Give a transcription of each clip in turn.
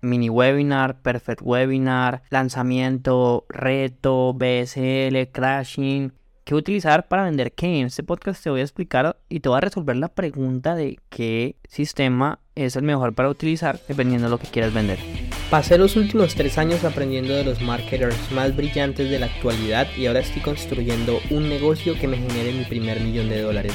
mini webinar, perfect webinar, lanzamiento, reto, BSL, crashing. ¿Qué utilizar para vender qué? En este podcast te voy a explicar y te voy a resolver la pregunta de qué sistema es el mejor para utilizar dependiendo de lo que quieras vender. Pasé los últimos tres años aprendiendo de los marketers más brillantes de la actualidad y ahora estoy construyendo un negocio que me genere mi primer millón de dólares.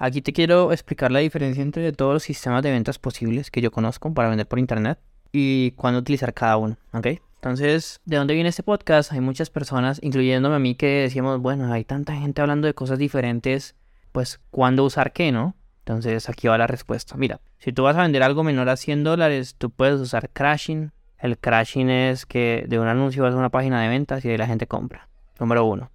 Aquí te quiero explicar la diferencia entre todos los sistemas de ventas posibles que yo conozco para vender por internet y cuándo utilizar cada uno, ¿ok? Entonces, ¿de dónde viene este podcast? Hay muchas personas, incluyéndome a mí, que decíamos, bueno, hay tanta gente hablando de cosas diferentes, pues, ¿cuándo usar qué, no? Entonces, aquí va la respuesta. Mira, si tú vas a vender algo menor a 100 dólares, tú puedes usar crashing. El crashing es que de un anuncio vas a una página de ventas y ahí la gente compra. Número uno.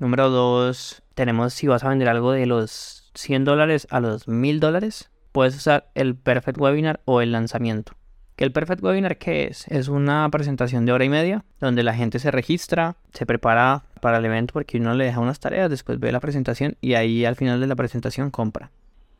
Número dos, tenemos si vas a vender algo de los 100 dólares a los 1000 dólares, puedes usar el Perfect Webinar o el lanzamiento. ¿Que el Perfect Webinar qué es? Es una presentación de hora y media donde la gente se registra, se prepara para el evento porque uno le deja unas tareas, después ve la presentación y ahí al final de la presentación compra.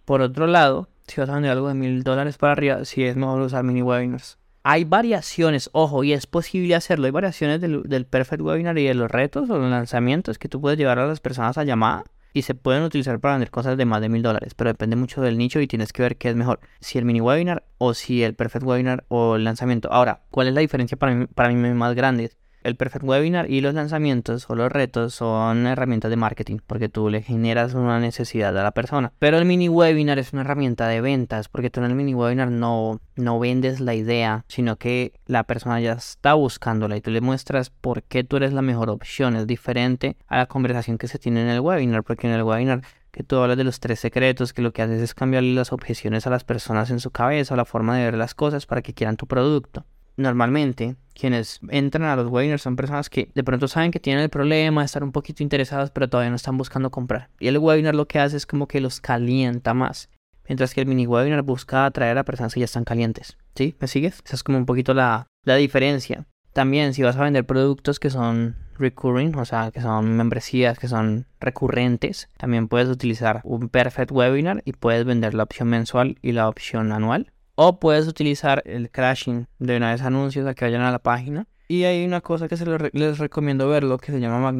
Por otro lado, si vas a vender algo de 1000 dólares para arriba, sí es mejor usar mini webinars. Hay variaciones, ojo, y es posible hacerlo. Hay variaciones del, Perfect Webinar y de los retos o los lanzamientos que tú puedes llevar a las personas a llamada y se pueden utilizar para vender cosas de más de mil dólares, pero depende mucho del nicho y tienes que ver qué es mejor, si el mini webinar o si el perfect webinar o el lanzamiento. Ahora, ¿cuál es la diferencia para mí, para mí más grande? El Perfect Webinar y los lanzamientos o los retos son herramientas de marketing porque tú le generas una necesidad a la persona. Pero el mini webinar es una herramienta de ventas porque tú en el mini webinar no, no vendes la idea, sino que la persona ya está buscándola y tú le muestras por qué tú eres la mejor opción. Es diferente a la conversación que se tiene en el webinar porque en el webinar que tú hablas de los tres secretos, que lo que haces es cambiarle las objeciones a las personas en su cabeza o la forma de ver las cosas para que quieran tu producto normalmente quienes entran a los webinars son personas que de pronto saben que tienen el problema, estar un poquito interesados, pero todavía no están buscando comprar. Y el webinar lo que hace es como que los calienta más. Mientras que el mini webinar busca atraer a personas que ya están calientes. ¿Sí? ¿Me sigues? Esa es como un poquito la, la diferencia. También si vas a vender productos que son recurring, o sea, que son membresías que son recurrentes, también puedes utilizar un perfect webinar y puedes vender la opción mensual y la opción anual. O puedes utilizar el crashing de una vez anuncios a que vayan a la página. Y hay una cosa que se les recomiendo verlo que se llama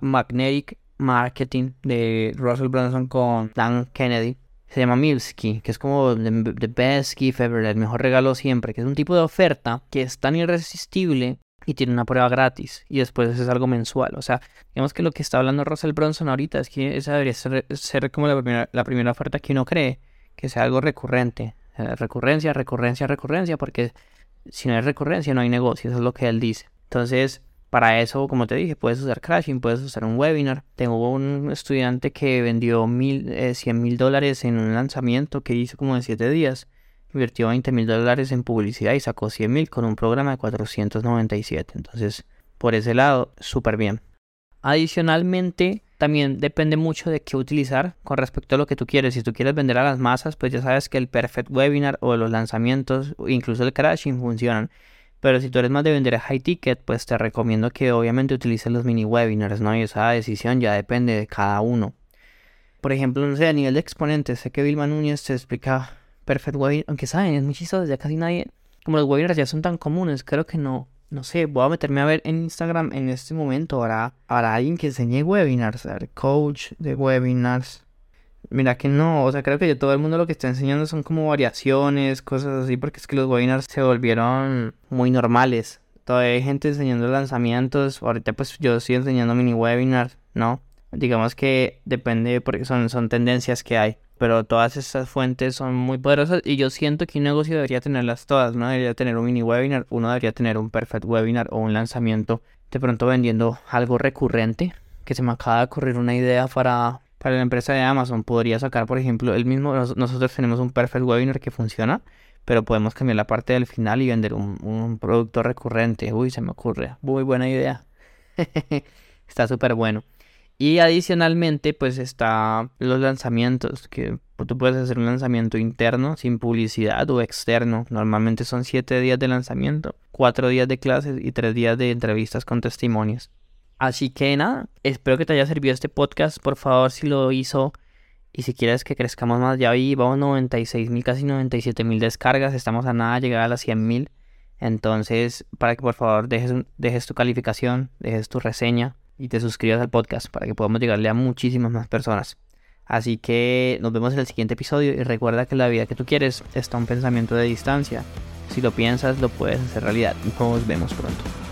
Magnetic, Marketing de Russell Brunson con Dan Kennedy. Se llama Milski, que es como the, best gift ever, el mejor regalo siempre, que es un tipo de oferta que es tan irresistible y tiene una prueba gratis y después es algo mensual. O sea, digamos que lo que está hablando Russell Brunson ahorita es que esa debería ser, ser como la primera, la primera oferta que uno cree, que sea algo recurrente. Eh, recurrencia, recurrencia, recurrencia, porque si no hay recurrencia no hay negocio, eso es lo que él dice. Entonces, para eso, como te dije, puedes usar crashing, puedes usar un webinar. Tengo un estudiante que vendió mil, 100 eh, mil dólares en un lanzamiento que hizo como en 7 días. Invirtió 20 mil dólares en publicidad y sacó 100 mil con un programa de 497. Entonces, por ese lado, súper bien. Adicionalmente, también depende mucho de qué utilizar con respecto a lo que tú quieres. Si tú quieres vender a las masas, pues ya sabes que el Perfect Webinar o los lanzamientos, incluso el crashing funcionan. Pero si tú eres más de vender a high ticket, pues te recomiendo que obviamente utilices los mini webinars, ¿no? Y esa decisión ya depende de cada uno. Por ejemplo, no sé, a nivel de exponentes, sé que Vilma Núñez te explica Perfect Webinar, aunque saben, es muy chistoso, ya casi nadie, como los webinars ya son tan comunes, creo que no, no sé, voy a meterme a ver en Instagram en este momento. Para alguien que enseñe webinars, coach de webinars. Mira que no, o sea, creo que todo el mundo lo que está enseñando son como variaciones, cosas así, porque es que los webinars se volvieron muy normales. Todavía hay gente enseñando lanzamientos, ahorita pues yo estoy enseñando mini webinars, ¿no? Digamos que depende porque son, son tendencias que hay pero todas esas fuentes son muy poderosas y yo siento que un negocio debería tenerlas todas, ¿no? Debería tener un mini webinar, uno debería tener un perfect webinar o un lanzamiento de pronto vendiendo algo recurrente, que se me acaba de ocurrir una idea para, para la empresa de Amazon, podría sacar, por ejemplo, el mismo, nosotros tenemos un perfect webinar que funciona, pero podemos cambiar la parte del final y vender un, un producto recurrente. Uy, se me ocurre. Muy buena idea. está súper bueno. Y adicionalmente, pues está los lanzamientos, que tú puedes hacer un lanzamiento interno sin publicidad o externo. Normalmente son 7 días de lanzamiento, 4 días de clases y 3 días de entrevistas con testimonios. Así que nada, espero que te haya servido este podcast. Por favor, si lo hizo y si quieres que crezcamos más, ya vi, vamos 96 mil, casi 97 mil descargas. Estamos a nada de llegar a las 100 mil. Entonces, para que por favor dejes, dejes tu calificación, dejes tu reseña y te suscribas al podcast para que podamos llegarle a muchísimas más personas. Así que nos vemos en el siguiente episodio y recuerda que la vida que tú quieres está un pensamiento de distancia. Si lo piensas, lo puedes hacer realidad. Nos vemos pronto.